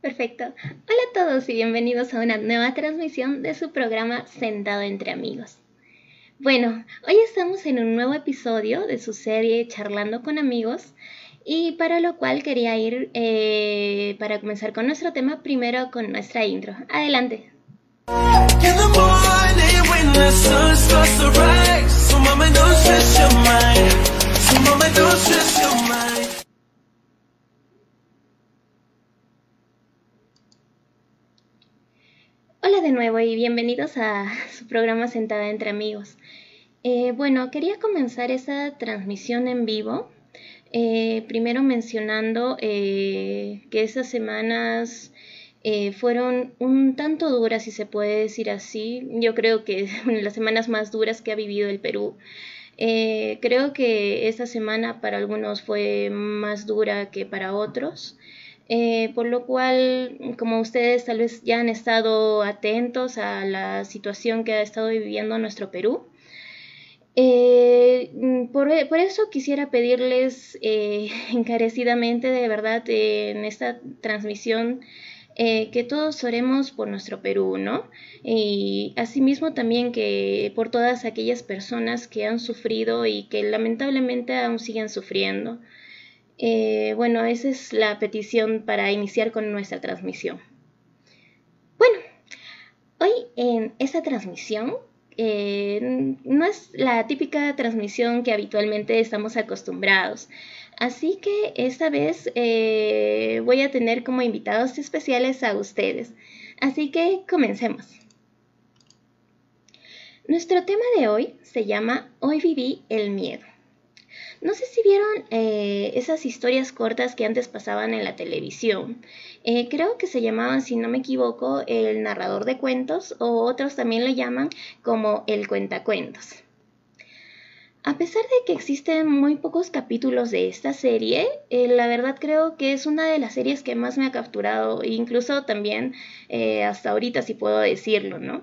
Perfecto. Hola a todos y bienvenidos a una nueva transmisión de su programa Sentado entre amigos. Bueno, hoy estamos en un nuevo episodio de su serie Charlando con amigos y para lo cual quería ir eh, para comenzar con nuestro tema primero con nuestra intro. Adelante. Hola de nuevo y bienvenidos a su programa Sentada entre amigos. Eh, bueno, quería comenzar esta transmisión en vivo, eh, primero mencionando eh, que esas semanas fueron un tanto duras, si se puede decir así. Yo creo que las semanas más duras que ha vivido el Perú. creo que esta semana para algunos fue más dura que para otros. Eh, por lo cual, como ustedes tal vez ya han estado atentos a la situación que ha estado viviendo nuestro Perú, eh, por, eso quisiera pedirles eh, encarecidamente, de verdad, en esta transmisión, que todos oremos por nuestro Perú, ¿no? Y asimismo también que por todas aquellas personas que han sufrido y que lamentablemente aún siguen sufriendo. Eh, bueno, esa es la petición para iniciar con nuestra transmisión. Bueno, hoy en esta transmisión eh, no es la típica transmisión que habitualmente estamos acostumbrados. Así que esta vez eh, voy a tener como invitados especiales a ustedes. Así que comencemos. Nuestro tema de hoy se llama Hoy viví el miedo. No sé si vieron eh, esas historias cortas que antes pasaban en la televisión. Eh, creo que se llamaban, si no me equivoco, el narrador de cuentos o otros también le llaman como el cuentacuentos. A pesar de que existen muy pocos capítulos de esta serie, eh, la verdad creo que es una de las series que más me ha capturado, incluso también hasta ahorita si puedo decirlo, ¿no?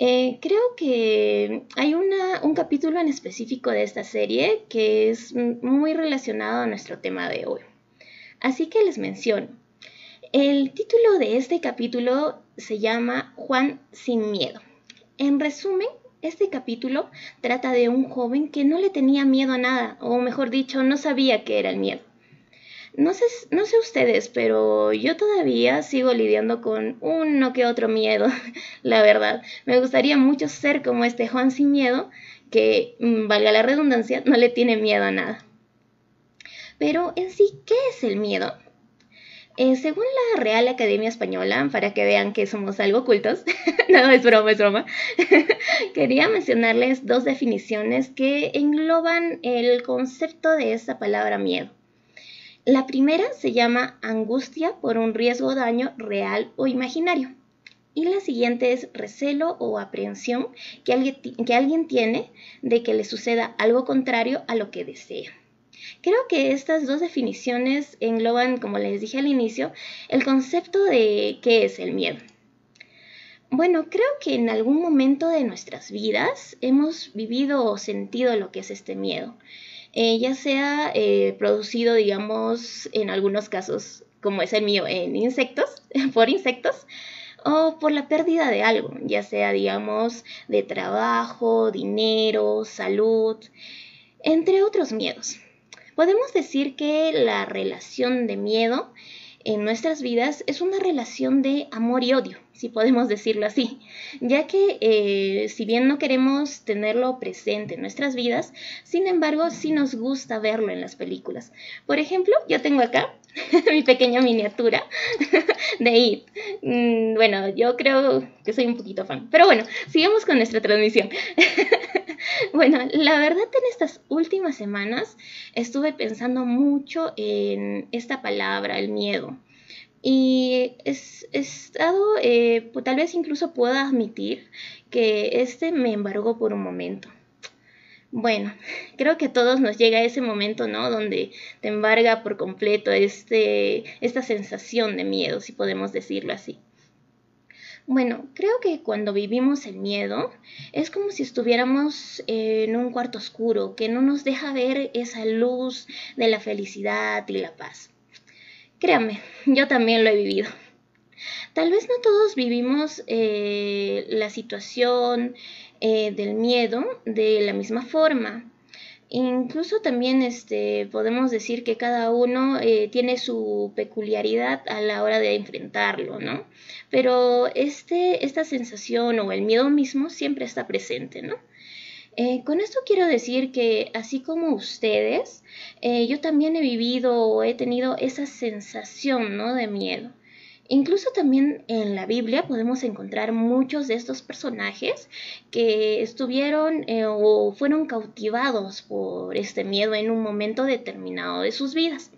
Eh, creo que hay un capítulo en específico de esta serie que es muy relacionado a nuestro tema de hoy. Así que les menciono. El título de este capítulo se llama Juan sin miedo. En resumen, este capítulo trata de un joven que no le tenía miedo a nada, o mejor dicho, no sabía qué era el miedo. No sé, no sé ustedes, pero yo todavía sigo lidiando con uno que otro miedo, la verdad. Me gustaría mucho ser como este Juan sin miedo, que, mm, valga la redundancia, no le tiene miedo a nada. Pero en sí, ¿qué es el miedo? Eh, según la Real Academia Española, para que vean que somos algo ocultos, no, es broma, es broma, quería mencionarles dos definiciones que engloban el concepto de esta palabra miedo. La primera se llama angustia por un riesgo o daño real o imaginario. Y la siguiente es recelo o aprehensión que alguien, que alguien tiene de que le suceda algo contrario a lo que desea. Creo que estas dos definiciones engloban, como les dije al inicio, el concepto de qué es el miedo. Bueno, creo que en algún momento de nuestras vidas hemos vivido o sentido lo que es este miedo. Eh, ya sea eh, producido, digamos, en algunos casos, como es el mío, en insectos, por insectos, o por la pérdida de algo, ya sea, digamos, de trabajo, dinero, salud, entre otros miedos. Podemos decir que la relación de miedo en nuestras vidas es una relación de amor y odio, si podemos decirlo así, ya que eh, si bien no queremos tenerlo presente en nuestras vidas, sin embargo sí nos gusta verlo en las películas. Por ejemplo, yo tengo acá mi pequeña miniatura de It. Mm, bueno, yo creo que soy un poquito fan, pero bueno, sigamos con nuestra transmisión. bueno, la verdad en estas últimas semanas estuve pensando mucho en esta palabra, el miedo. Y he estado, eh, tal vez incluso pueda admitir que este me embargó por un momento. Bueno, creo que a todos nos llega ese momento, ¿no? Donde te embarga por completo este, esta sensación de miedo, si podemos decirlo así. Bueno, creo que cuando vivimos el miedo es como si estuviéramos en un cuarto oscuro que no nos deja ver esa luz de la felicidad y la paz. Créame, yo también lo he vivido. Tal vez no todos vivimos eh, la situación eh, del miedo de la misma forma. Incluso también este, podemos decir que cada uno eh, tiene su peculiaridad a la hora de enfrentarlo, ¿no? Pero este, esta sensación o el miedo mismo siempre está presente, ¿no? Eh, con esto quiero decir que así como ustedes, yo también he vivido o he tenido esa sensación, ¿no? De miedo. Incluso también en la Biblia podemos encontrar muchos de estos personajes que estuvieron eh, o fueron cautivados por este miedo en un momento determinado de sus vidas.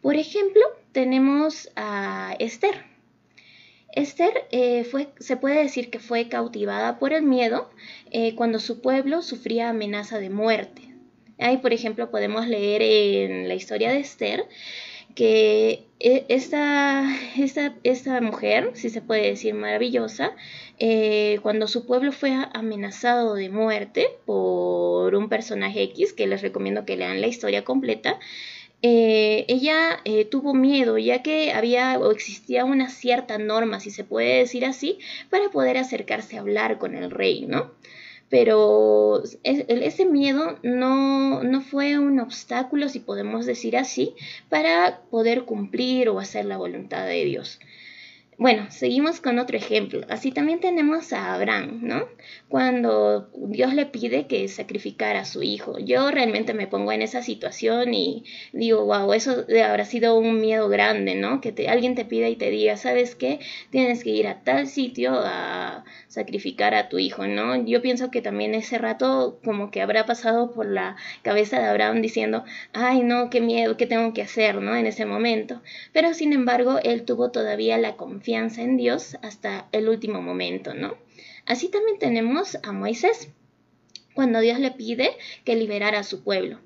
Por ejemplo, tenemos a Esther. Esther eh, fue, se puede decir que fue cautivada por el miedo eh, cuando su pueblo sufría amenaza de muerte. Ahí, por ejemplo, podemos leer en la historia de Esther que e, esta, esta, esta, mujer, si se puede decir maravillosa, eh, cuando su pueblo fue amenazado de muerte por un personaje X, que les recomiendo que lean la historia completa, eh, ella eh, tuvo miedo ya que había o existía una cierta norma, si se puede decir así, para poder acercarse a hablar con el rey, ¿no? Pero ese miedo no, no, fue un obstáculo, si podemos decir así, para poder cumplir o hacer la voluntad de Dios. Bueno, seguimos con otro ejemplo. Así también tenemos a Abraham, ¿no? Cuando Dios le pide que sacrificara a su hijo. Yo realmente me pongo en esa situación y digo, wow, eso habrá sido un miedo grande, ¿no? Que te, alguien te pida y te diga, ¿sabes qué? Tienes que ir a tal sitio a sacrificar a tu hijo, ¿no? Yo pienso que también ese rato como que habrá pasado por la cabeza de Abraham diciendo, ay, no, qué miedo, qué tengo que hacer, ¿no? En ese momento. Pero sin embargo, él tuvo todavía la confianza confianza en Dios hasta el último momento, ¿no? Así también tenemos a Moisés, cuando Dios le pide que liberara a su pueblo.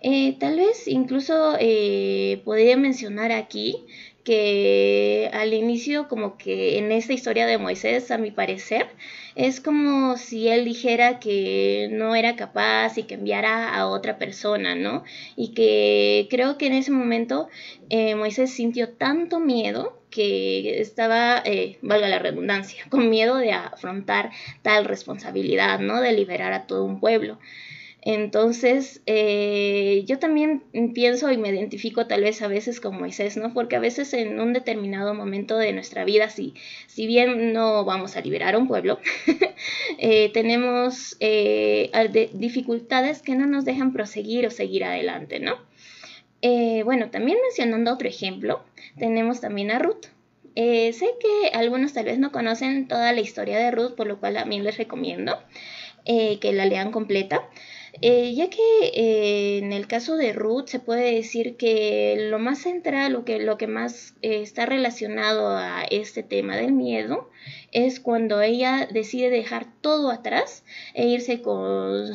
Eh, tal vez incluso eh, podría mencionar aquí que al inicio como que en esta historia de Moisés, a mi parecer, es como si él dijera que no era capaz y que enviara a otra persona, ¿no? Y que creo que en ese momento eh, Moisés sintió tanto miedo que estaba, eh, valga la redundancia, con miedo de afrontar tal responsabilidad, ¿no? De liberar a todo un pueblo. Entonces, eh, yo también pienso y me identifico tal vez a veces con Moisés, ¿no? Porque a veces en un determinado momento de nuestra vida, si, si bien no vamos a liberar a un pueblo, eh, tenemos eh, dificultades que no nos dejan proseguir o seguir adelante, ¿no? bueno, también mencionando otro ejemplo, tenemos también a Ruth. sé que algunos tal vez no conocen toda la historia de Ruth, por lo cual también les recomiendo que la lean completa. Eh, ya que eh, en el caso de Ruth se puede decir que lo más central, lo que, lo que más eh, está relacionado a este tema del miedo, es cuando ella decide dejar todo atrás e irse con,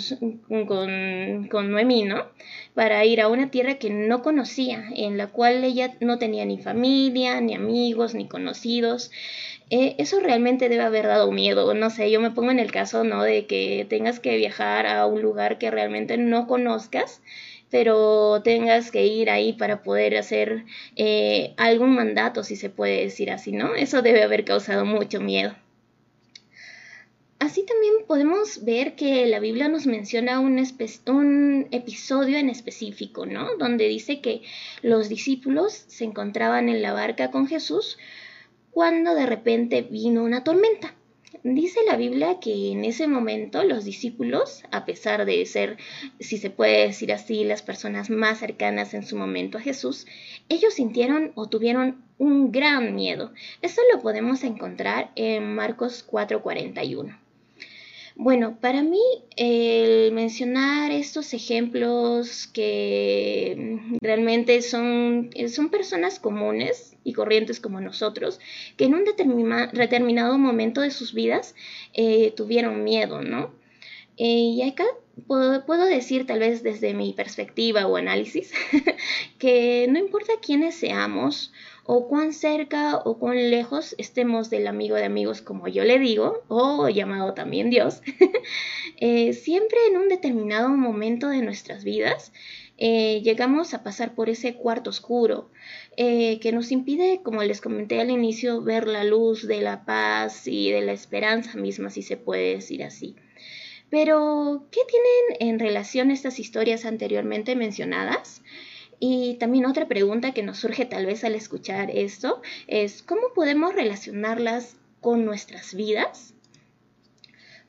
con, con Noemí, ¿no? Para ir a una tierra que no conocía, en la cual ella no tenía ni familia, ni amigos, ni conocidos. Eh, eso realmente debe haber dado miedo. No sé, yo me pongo en el caso, ¿no? De que tengas que viajar a un lugar que realmente no conozcas, pero tengas que ir ahí para poder hacer eh, algún mandato, si se puede decir así, ¿no? Eso debe haber causado mucho miedo. Así también podemos ver que la Biblia nos menciona un, un, episodio en específico, ¿no? Donde dice que los discípulos se encontraban en la barca con Jesús cuando de repente vino una tormenta. Dice la Biblia que en ese momento los discípulos, a pesar de ser, si se puede decir así, las personas más cercanas en su momento a Jesús, ellos sintieron o tuvieron un gran miedo. Eso lo podemos encontrar en Marcos 4:41. Bueno, para mí el mencionar estos ejemplos que realmente son, son personas comunes y corrientes como nosotros, que en un determinado momento de sus vidas eh, tuvieron miedo, ¿no? Eh, y acá puedo, puedo, decir, tal vez desde mi perspectiva o análisis, que no importa quiénes seamos o cuán cerca o cuán lejos estemos del amigo de amigos, como yo le digo, o llamado también Dios, eh, siempre en un determinado momento de nuestras vidas, eh, llegamos a pasar por ese cuarto oscuro eh, que nos impide, como les comenté al inicio, ver la luz de la paz y de la esperanza misma, si se puede decir así. Pero, ¿qué tienen en relación estas historias anteriormente mencionadas? Y también otra pregunta que nos surge tal vez al escuchar esto es, ¿cómo podemos relacionarlas con nuestras vidas?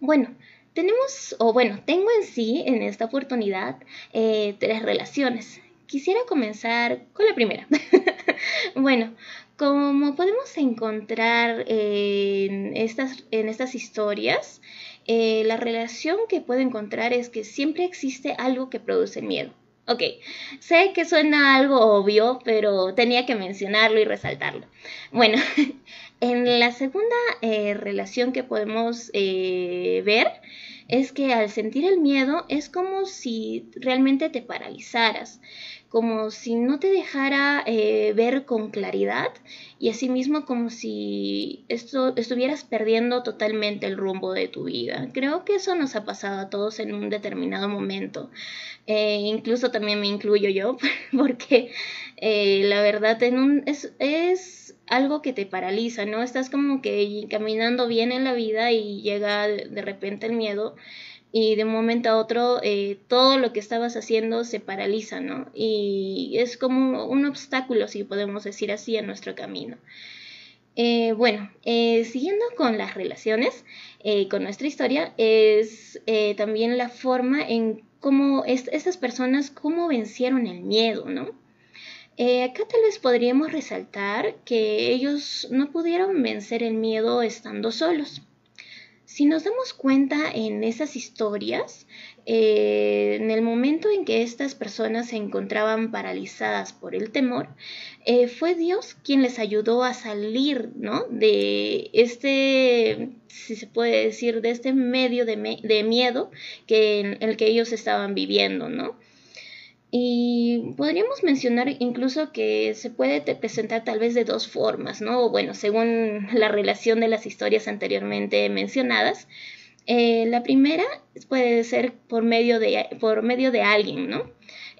Bueno, tenemos, o bueno, tengo en sí en esta oportunidad eh, tres relaciones. Quisiera comenzar con la primera. bueno, como podemos encontrar en estas, en estas historias, eh, la relación que puedo encontrar es que siempre existe algo que produce miedo. Ok, sé que suena algo obvio, pero tenía que mencionarlo y resaltarlo. Bueno, en la segunda eh, relación que podemos eh, ver es que al sentir el miedo es como si realmente te paralizaras como si no te dejara eh, ver con claridad y asimismo como si esto, estuvieras perdiendo totalmente el rumbo de tu vida. Creo que eso nos ha pasado a todos en un determinado momento. Eh, incluso también me incluyo yo, porque eh, la verdad en un, es, es algo que te paraliza, ¿no? Estás como que caminando bien en la vida y llega de repente el miedo y de un momento a otro eh, todo lo que estabas haciendo se paraliza, ¿no? Y es como un obstáculo, si podemos decir así, en nuestro camino. Eh, bueno, eh, siguiendo con las relaciones, con nuestra historia, es también la forma en cómo estas personas, cómo vencieron el miedo, ¿no? acá tal vez podríamos resaltar que ellos no pudieron vencer el miedo estando solos. Si nos damos cuenta en esas historias, eh, en el momento en que estas personas se encontraban paralizadas por el temor, eh, fue Dios quien les ayudó a salir ¿no? de este, si se puede decir, de este medio de, de miedo que, en el que ellos estaban viviendo, ¿no? Y podríamos mencionar incluso que se puede presentar tal vez de dos formas, ¿no? Bueno, según la relación de las historias anteriormente mencionadas. Eh, la primera puede ser por medio de, por medio de alguien, ¿no?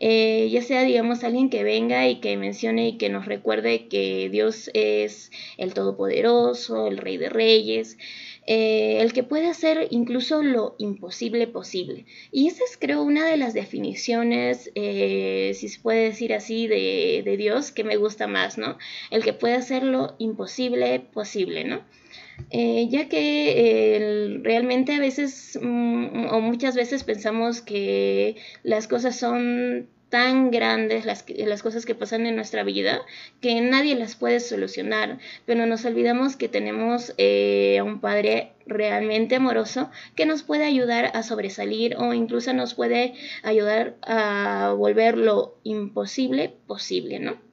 Eh, ya sea, digamos, alguien que venga y que mencione y que nos recuerde que Dios es el Todopoderoso, el Rey de Reyes, eh, el que puede hacer incluso lo imposible posible. Y esa es creo una de las definiciones, eh, si se puede decir así, de, Dios que me gusta más, ¿no? El que puede hacer lo imposible posible, ¿no? Eh, ya que realmente a veces mm, o muchas veces pensamos que las cosas son tan grandes las, las cosas que pasan en nuestra vida que nadie las puede solucionar, pero nos olvidamos que tenemos eh, a un Padre realmente amoroso que nos puede ayudar a sobresalir o incluso nos puede ayudar a volver lo imposible posible, ¿no?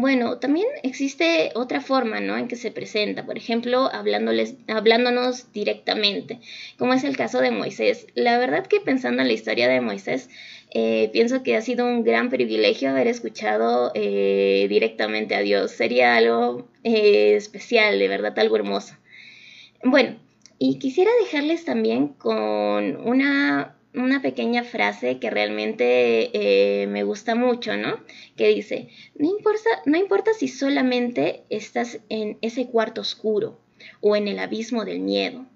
Bueno, también existe otra forma, ¿no? En que se presenta, por ejemplo, hablándoles, hablándonos directamente, como es el caso de Moisés. La verdad que pensando en la historia de Moisés, eh, pienso que ha sido un gran privilegio haber escuchado eh, directamente a Dios. Sería algo eh, especial, de verdad, algo hermoso. Bueno, y quisiera dejarles también con una, una pequeña frase que realmente me gusta mucho, ¿no? Que dice, no importa, no importa si solamente estás en ese cuarto oscuro o en el abismo del miedo.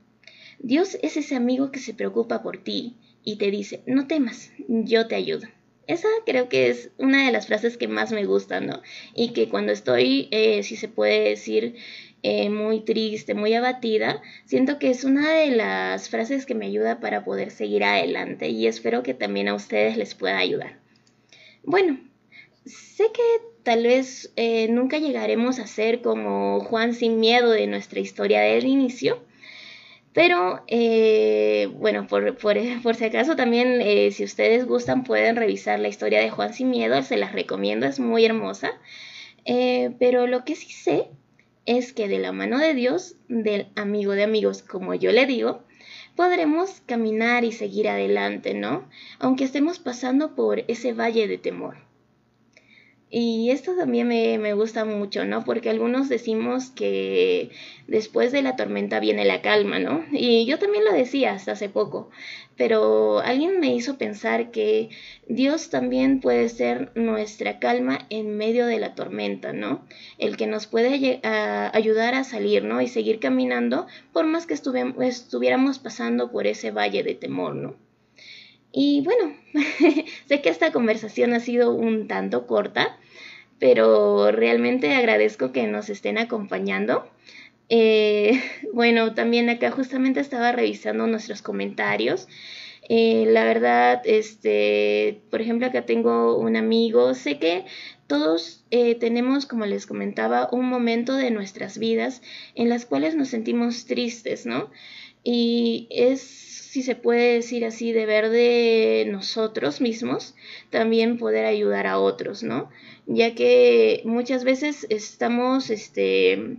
Dios es ese amigo que se preocupa por ti, y te dice, no temas, yo te ayudo. Esa creo que es una de las frases que más me gustan, ¿no? Y que cuando estoy, eh, si se puede decir, eh, muy triste, muy abatida, siento que es una de las frases que me ayuda para poder seguir adelante y espero que también a ustedes les pueda ayudar. Bueno, sé que tal vez eh, nunca llegaremos a ser como Juan sin miedo de nuestra historia del inicio, pero, eh, bueno, por, por, si acaso también, si ustedes gustan, pueden revisar la historia de Juan Sin Miedo, se las recomiendo, es muy hermosa. Pero lo que sí sé es que de la mano de Dios, del amigo de amigos, como yo le digo, podremos caminar y seguir adelante, ¿no? Aunque estemos pasando por ese valle de temor. Y esto también me, me, gusta mucho, ¿no? Porque algunos decimos que después de la tormenta viene la calma, ¿no? Y yo también lo decía hasta hace poco, pero alguien me hizo pensar que Dios también puede ser nuestra calma en medio de la tormenta, ¿no? El que nos puede ayudar a salir, ¿no? Y seguir caminando por más que estuviéramos pasando por ese valle de temor, ¿no? Y bueno, sé que esta conversación ha sido un tanto corta, pero realmente agradezco que nos estén acompañando. Eh, bueno, también acá justamente estaba revisando nuestros comentarios. Eh, la verdad, este, por ejemplo, acá tengo un amigo, sé que todos eh, tenemos, como les comentaba, un momento de nuestras vidas en las cuales nos sentimos tristes, ¿no? Y es si se puede decir así, deber de nosotros mismos también poder ayudar a otros, ¿no? Ya que muchas veces estamos, este,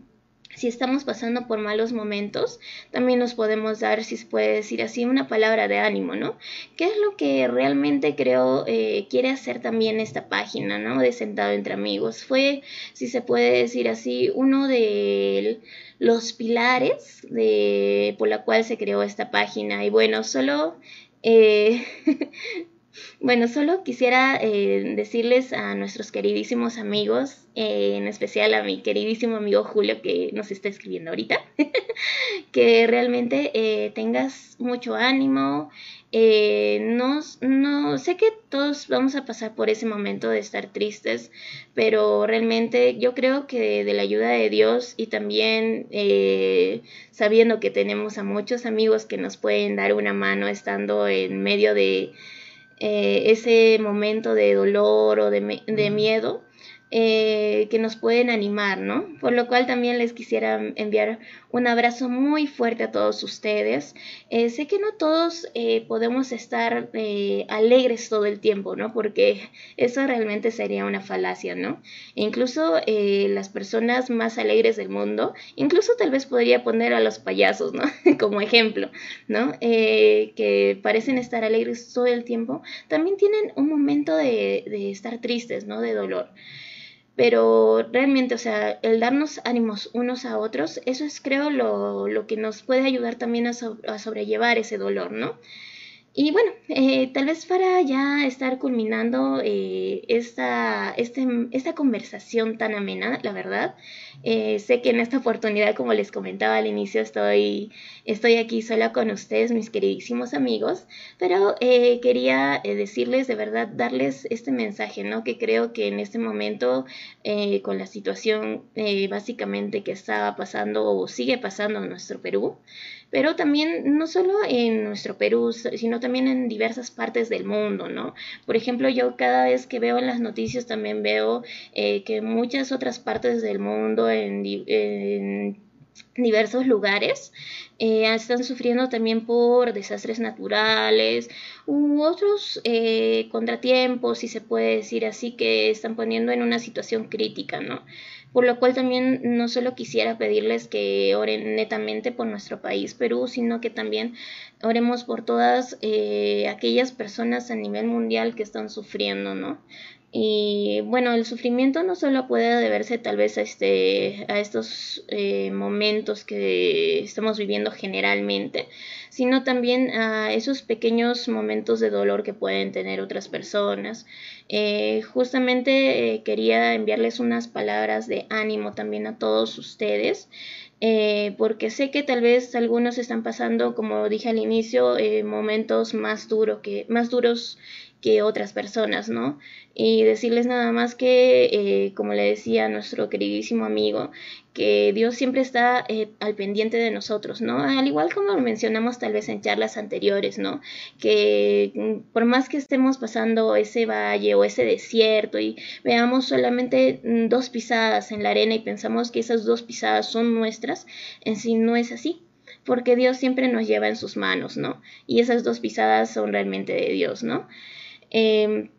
si estamos pasando por malos momentos, también nos podemos dar, si se puede decir así, una palabra de ánimo, ¿no? ¿Qué es lo que realmente creo eh, quiere hacer también esta página, ¿no? De Sentado entre Amigos. Fue, si se puede decir así, uno de los pilares de, por la cual se creó esta página. Y bueno, solo... Eh, bueno, solo quisiera eh, decirles a nuestros queridísimos amigos, eh, en especial a mi queridísimo amigo Julio que nos está escribiendo ahorita, que realmente tengas mucho ánimo, eh, no, no, sé que todos vamos a pasar por ese momento de estar tristes, pero realmente yo creo que de la ayuda de Dios y también eh, sabiendo que tenemos a muchos amigos que nos pueden dar una mano estando en medio de eh, ese momento de dolor o de, de miedo, eh, que nos pueden animar, ¿no? Por lo cual también les quisiera enviar un abrazo muy fuerte a todos ustedes. Eh, sé que no todos eh, podemos estar alegres todo el tiempo, ¿no? Porque eso realmente sería una falacia, ¿no? E incluso las personas más alegres del mundo, incluso tal vez podría poner a los payasos, ¿no? Como ejemplo, ¿no? que parecen estar alegres todo el tiempo, también tienen un momento de, de estar tristes, ¿no? De dolor pero realmente, o sea, el darnos ánimos unos a otros, eso es creo lo, lo que nos puede ayudar también a, a sobrellevar ese dolor, ¿no? Y bueno, eh, tal vez para ya estar culminando eh, esta, este, esta conversación tan amena, la verdad, eh, sé que en esta oportunidad, como les comentaba al inicio, estoy, estoy aquí sola con ustedes, mis queridísimos amigos, pero quería decirles de verdad, darles este mensaje, ¿no? Que creo que en este momento, con la situación básicamente que estaba pasando o sigue pasando en nuestro Perú, pero también no solo en nuestro Perú, sino también en diversas partes del mundo, ¿no? Por ejemplo, yo cada vez que veo en las noticias también veo eh, que muchas otras partes del mundo, en, diversos lugares, eh, están sufriendo también por desastres naturales u otros eh, contratiempos, si se puede decir así, que están poniendo en una situación crítica, ¿no? Por lo cual también no solo quisiera pedirles que oren netamente por nuestro país, Perú, sino que también oremos por todas eh, aquellas personas a nivel mundial que están sufriendo, ¿no? Y bueno, el sufrimiento no solo puede deberse tal vez a, este, a estos eh, momentos que estamos viviendo generalmente, sino también a esos pequeños momentos de dolor que pueden tener otras personas. Eh, justamente eh, quería enviarles unas palabras de ánimo también a todos ustedes. porque sé que tal vez algunos están pasando, como dije al inicio, momentos más, duro que, más duros que otras personas, ¿no? Y decirles nada más que, eh, como le decía nuestro queridísimo amigo, que Dios siempre está eh, al pendiente de nosotros, ¿no? Al igual como mencionamos tal vez en charlas anteriores, ¿no? Que mm, por más que estemos pasando ese valle o ese desierto y veamos solamente mm, dos pisadas en la arena y pensamos que esas dos pisadas son nuestras, en sí no es así porque Dios siempre nos lleva en sus manos, ¿no? Y esas dos pisadas son realmente de Dios, ¿no? Em,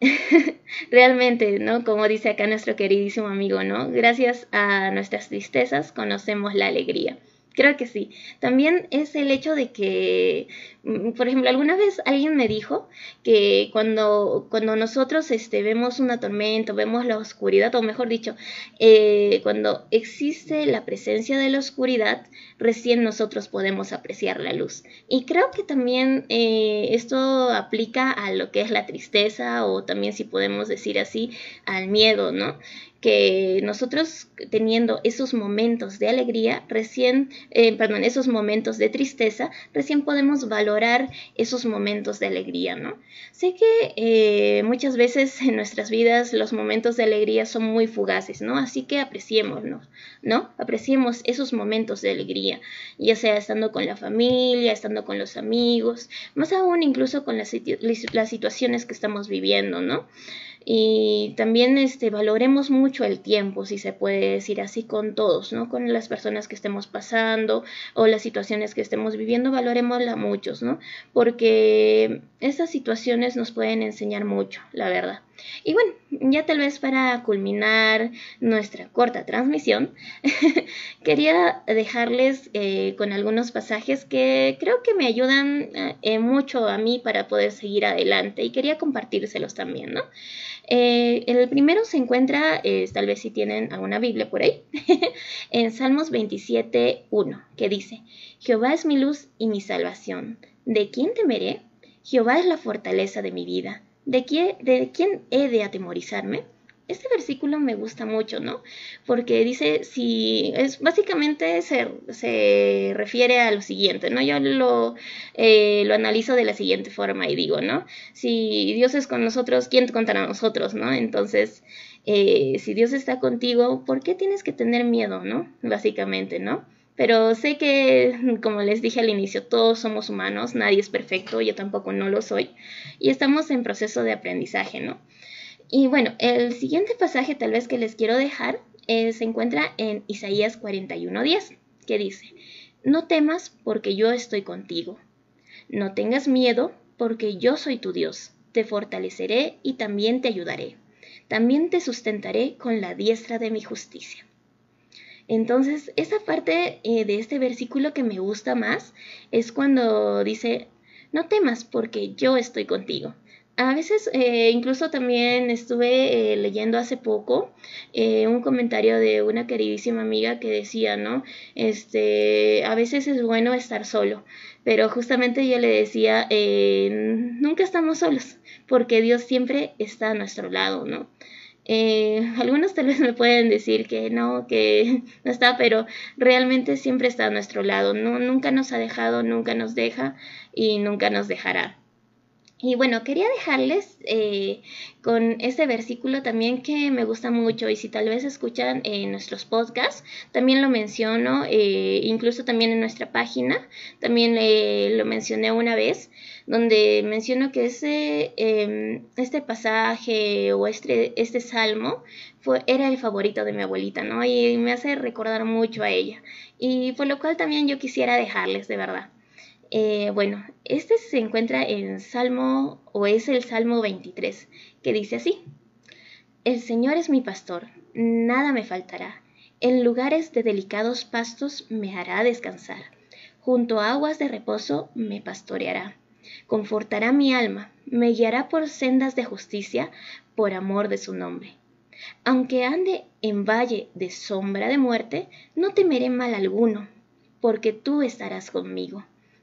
realmente, ¿no? Como dice acá nuestro queridísimo amigo, ¿no? Gracias a nuestras tristezas conocemos la alegría. Creo que sí. También es el hecho de que, mm, por ejemplo, alguna vez alguien me dijo que cuando, cuando nosotros este, vemos una tormenta, vemos la oscuridad, o mejor dicho, eh, cuando existe la presencia de la oscuridad, recién nosotros podemos apreciar la luz. Y creo que también eh, esto aplica a lo que es la tristeza o también si podemos decir así, al miedo, ¿no? Que nosotros teniendo esos momentos de alegría, recién, eh, perdón, esos momentos de tristeza, recién podemos valorar esos momentos de alegría, ¿no? Sé que eh, muchas veces en nuestras vidas los momentos de alegría son muy fugaces, ¿no? Así que apreciémonos, ¿no? Apreciemos esos momentos de alegría, ya sea estando con la familia, estando con los amigos, más aún incluso con las, las situaciones que estamos viviendo, ¿no? Y también este, valoremos mucho el tiempo, si se puede decir así, con todos, ¿no? Con las personas que estemos pasando o las situaciones que estemos viviendo, valoremosla muchos, ¿no? Porque estas situaciones nos pueden enseñar mucho, la verdad. Y bueno, ya tal vez para culminar nuestra corta transmisión, quería dejarles eh, con algunos pasajes que creo que me ayudan eh, mucho a mí para poder seguir adelante y quería compartírselos también, ¿no? Eh, el primero se encuentra, tal vez si tienen alguna Biblia por ahí, en Salmos 27.1, que dice, Jehová es mi luz y mi salvación. ¿De quién temeré? Jehová es la fortaleza de mi vida. ¿De quién, de quién he de atemorizarme? este versículo me gusta mucho, ¿no? Porque dice, si es básicamente se, se refiere a lo siguiente, ¿no? Yo lo, eh, lo analizo de la siguiente forma y digo, ¿no? Si Dios es con nosotros, ¿quién contará a nosotros, ¿no? Entonces, eh, si Dios está contigo, ¿por qué tienes que tener miedo, ¿no? Básicamente, ¿no? Pero sé que, como les dije al inicio, todos somos humanos, nadie es perfecto, yo tampoco no lo soy, y estamos en proceso de aprendizaje, ¿no? Y bueno, el siguiente pasaje tal vez que les quiero dejar eh, se encuentra en Isaías 41:10, que dice, No temas porque yo estoy contigo, no tengas miedo porque yo soy tu Dios, te fortaleceré y también te ayudaré, también te sustentaré con la diestra de mi justicia. Entonces, esa parte eh, de este versículo que me gusta más es cuando dice, no temas porque yo estoy contigo. A veces, eh, incluso también estuve eh, leyendo hace poco eh, un comentario de una queridísima amiga que decía, ¿no? Este, a veces es bueno estar solo, pero justamente yo le decía, nunca estamos solos, porque Dios siempre está a nuestro lado, ¿no? algunos tal vez me pueden decir que no, que no está, pero realmente siempre está a nuestro lado, ¿no? Nunca nos ha dejado, nunca nos deja y nunca nos dejará. Y bueno, quería dejarles eh, con este versículo también que me gusta mucho y si tal vez escuchan en nuestros podcasts, también lo menciono, eh, incluso también en nuestra página, también eh, lo mencioné una vez, donde menciono que ese, em, este pasaje o este, este salmo fue, era el favorito de mi abuelita, ¿no? Y me hace recordar mucho a ella. Y por lo cual también yo quisiera dejarles, de verdad. Eh, bueno, este se encuentra en Salmo, o es el Salmo 23, que dice así, El Señor es mi pastor, nada me faltará, en lugares de delicados pastos me hará descansar, junto a aguas de reposo me pastoreará, confortará mi alma, me guiará por sendas de justicia, por amor de su nombre. Aunque ande en valle de sombra de muerte, no temeré mal alguno, porque tú estarás conmigo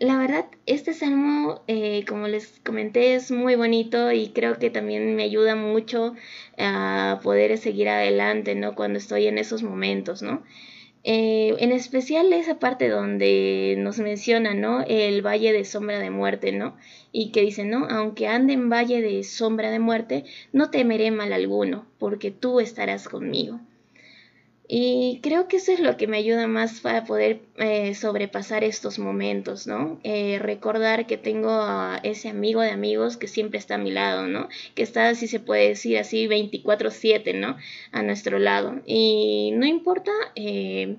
La verdad, este salmo, eh, como les comenté, es muy bonito y creo que también me ayuda mucho a poder seguir adelante, ¿no? Cuando estoy en esos momentos, ¿no? Eh, en especial esa parte donde nos menciona, ¿no? El valle de sombra de muerte, ¿no? Y que dice, ¿no? Aunque ande en valle de sombra de muerte, no temeré mal alguno, porque tú estarás conmigo. Y creo que eso es lo que me ayuda más para poder eh, sobrepasar estos momentos, ¿no? Eh, recordar que tengo a ese amigo de amigos que siempre está a mi lado, ¿no? Que está, si se puede decir así, 24/7, ¿no? A nuestro lado. Y no importa eh,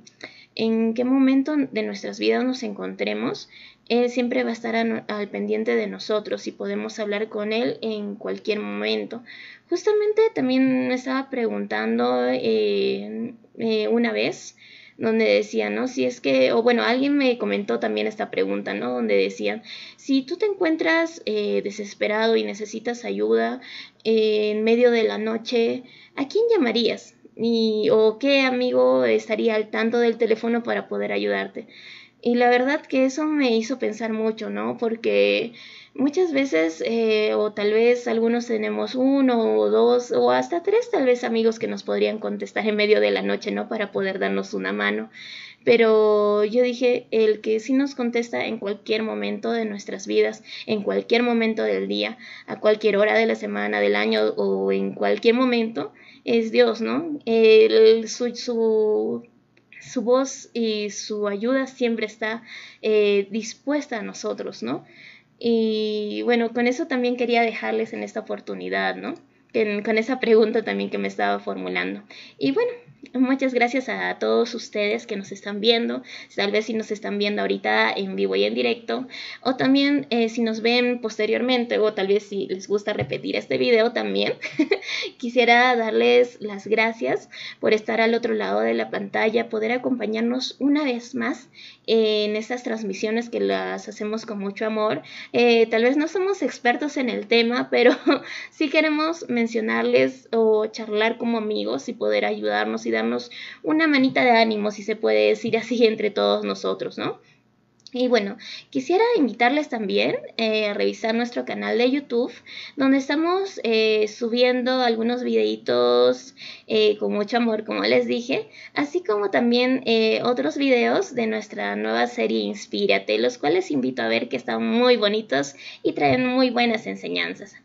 en qué momento de nuestras vidas nos encontremos, él siempre va a estar al pendiente de nosotros y podemos hablar con Él en cualquier momento. Justamente también me estaba preguntando eh, eh, una vez donde decían, ¿no? Si es que, o bueno, alguien me comentó también esta pregunta, ¿no? Donde decían, si tú te encuentras eh, desesperado y necesitas ayuda en medio de la noche, ¿a quién llamarías? Y, ¿O qué amigo estaría al tanto del teléfono para poder ayudarte? Y la verdad que eso me hizo pensar mucho, ¿no? Porque muchas veces, eh, o tal vez algunos tenemos uno o dos o hasta tres tal vez amigos que nos podrían contestar en medio de la noche, ¿no? Para poder darnos una mano. Pero yo dije, el que sí nos contesta en cualquier momento de nuestras vidas, en cualquier momento del día, a cualquier hora de la semana, del año o en cualquier momento, es Dios, ¿no? El, su, su su voz y su ayuda siempre está eh, dispuesta a nosotros, ¿no? Y bueno, con eso también quería dejarles en esta oportunidad, ¿no? con esa pregunta también que me estaba formulando. Y bueno, Muchas gracias a todos ustedes que nos están viendo, tal vez si nos están viendo ahorita en vivo y en directo, o también eh, si nos ven posteriormente, o tal vez si les gusta repetir este video también, quisiera darles las gracias por estar al otro lado de la pantalla, poder acompañarnos una vez más en estas transmisiones que las hacemos con mucho amor. Eh, tal vez no somos expertos en el tema, pero sí queremos mencionarles o charlar como amigos y poder ayudarnos y darnos una manita de ánimo, si se puede decir así, entre todos nosotros, ¿no? Y bueno, quisiera invitarles también eh, a revisar nuestro canal de YouTube, donde estamos eh, subiendo algunos videitos eh, con mucho amor, como les dije, así como también otros videos de nuestra nueva serie Inspírate, los cuales invito a ver que están muy bonitos y traen muy buenas enseñanzas.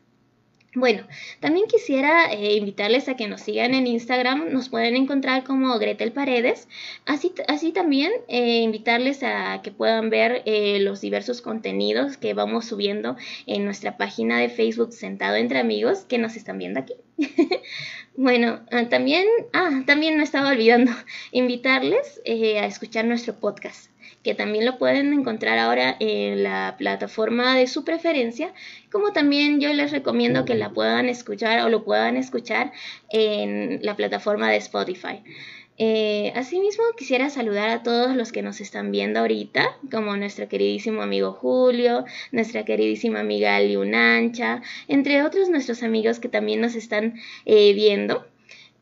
Bueno, también quisiera eh, invitarles a que nos sigan en Instagram, nos pueden encontrar como Gretel Paredes, así, así también eh, invitarles a que puedan ver eh, los diversos contenidos que vamos subiendo en nuestra página de Facebook Sentado entre Amigos que nos están viendo aquí. bueno, ah, también, ah, también me estaba olvidando invitarles a escuchar nuestro podcast que también lo pueden encontrar ahora en la plataforma de su preferencia, como también yo les recomiendo que la puedan escuchar o lo puedan escuchar en la plataforma de Spotify. Eh, asimismo, quisiera saludar a todos los que nos están viendo ahorita, como nuestro queridísimo amigo Julio, nuestra queridísima amiga Liunancha, entre otros nuestros amigos que también nos están eh, viendo.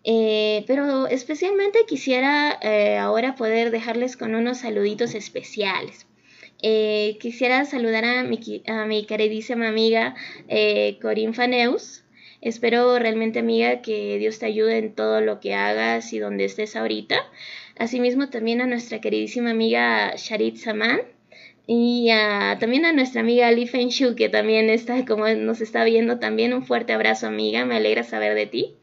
Eh, pero especialmente quisiera eh, ahora poder dejarles con unos saluditos especiales. Eh, quisiera saludar a mi, queridísima amiga Corinne Faneus. Espero realmente, amiga, que Dios te ayude en todo lo que hagas y donde estés ahorita. Asimismo, también a nuestra queridísima amiga Sharit Saman. Y también a nuestra amiga Li Fenshu, que también está, como nos está viendo, también un fuerte abrazo, amiga. Me alegra saber de ti.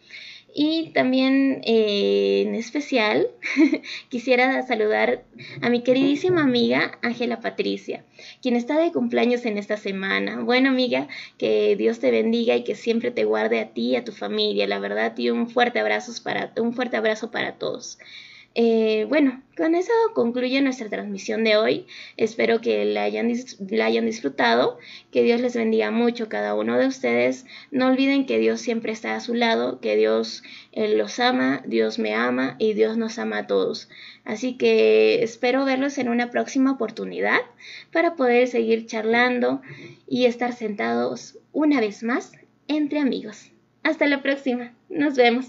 Y también eh, en especial quisiera saludar a mi queridísima amiga Ángela Patricia, quien está de cumpleaños en esta semana. Bueno amiga, que Dios te bendiga y que siempre te guarde a ti y a tu familia, la verdad, y un fuerte abrazo para, un fuerte abrazo para todos. Eh, bueno, con eso concluye nuestra transmisión de hoy. Espero que la hayan, disfrutado, que Dios les bendiga mucho cada uno de ustedes. No olviden que Dios siempre está a su lado, que Dios eh, los ama, Dios me ama y Dios nos ama a todos. Así que espero verlos en una próxima oportunidad para poder seguir charlando y estar sentados una vez más entre amigos. Hasta la próxima. Nos vemos.